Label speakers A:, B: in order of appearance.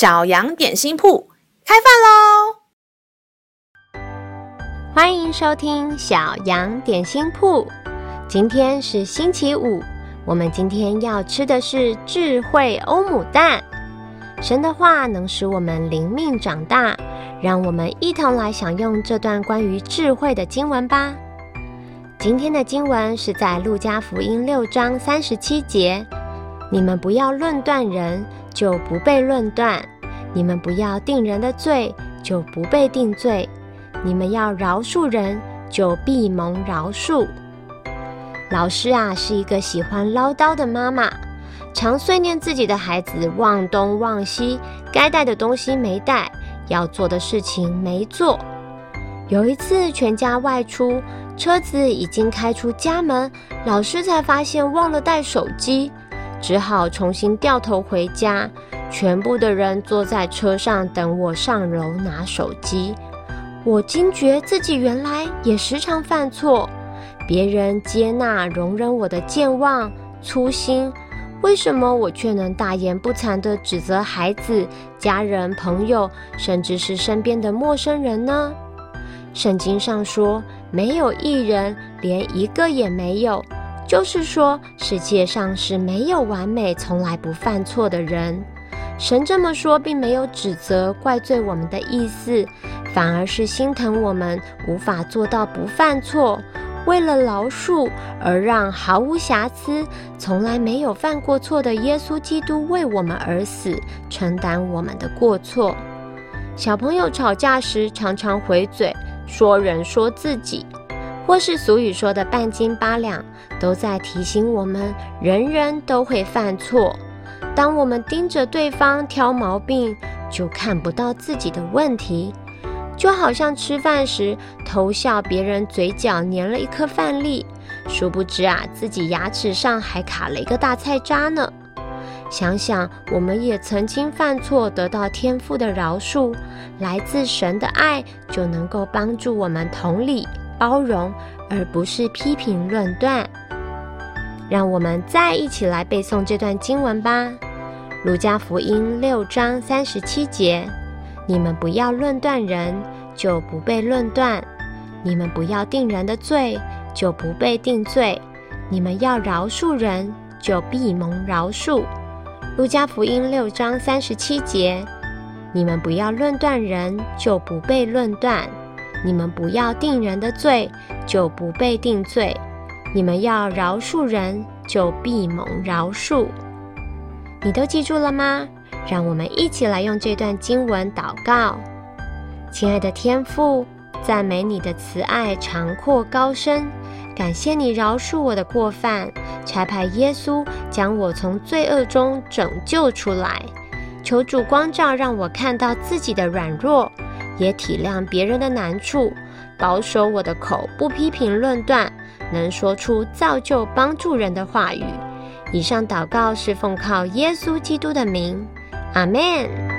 A: 小羊点心铺开饭喽！
B: 欢迎收听小羊点心铺。今天是星期五，我们今天要吃的是智慧欧姆蛋。神的话能使我们灵命长大，让我们一同来享用这段关于智慧的经文吧。今天的经文是在路加福音六章三十七节。你们不要论断人，就不被论断；你们不要定人的罪，就不被定罪；你们要饶恕人，就必蒙饶恕。老师啊，是一个喜欢唠叨的妈妈，常碎念自己的孩子忘东忘西，该带的东西没带，要做的事情没做。有一次，全家外出，车子已经开出家门，老师才发现忘了带手机。只好重新掉头回家，全部的人坐在车上等我上楼拿手机。我惊觉自己原来也时常犯错，别人接纳容忍我的健忘、粗心，为什么我却能大言不惭地指责孩子、家人、朋友，甚至是身边的陌生人呢？圣经上说，没有一人，连一个也没有。就是说，世界上是没有完美、从来不犯错的人。神这么说，并没有指责、怪罪我们的意思，反而是心疼我们无法做到不犯错，为了饶恕而让毫无瑕疵、从来没有犯过错的耶稣基督为我们而死，承担我们的过错。小朋友吵架时，常常回嘴，说人说自己。或是俗语说的半斤八两，都在提醒我们，人人都会犯错。当我们盯着对方挑毛病，就看不到自己的问题。就好像吃饭时偷笑别人嘴角粘了一颗饭粒，殊不知啊，自己牙齿上还卡了一个大菜渣呢。想想我们也曾经犯错，得到天父的饶恕，来自神的爱，就能够帮助我们同理。包容，而不是批评论断。让我们再一起来背诵这段经文吧，《路加福音》六章三十七节：你们不要论断人，就不被论断；你们不要定人的罪，就不被定罪；你们要饶恕人，就必蒙饶恕。《路加福音》六章三十七节：你们不要论断人，就不被论断。你们不要定人的罪，就不被定罪；你们要饶恕人，就必蒙饶恕。你都记住了吗？让我们一起来用这段经文祷告。亲爱的天父，赞美你的慈爱长阔高深，感谢你饶恕我的过犯，差派耶稣将我从罪恶中拯救出来。求主光照，让我看到自己的软弱。也体谅别人的难处，保守我的口，不批评论断，能说出造就帮助人的话语。以上祷告是奉靠耶稣基督的名，阿门。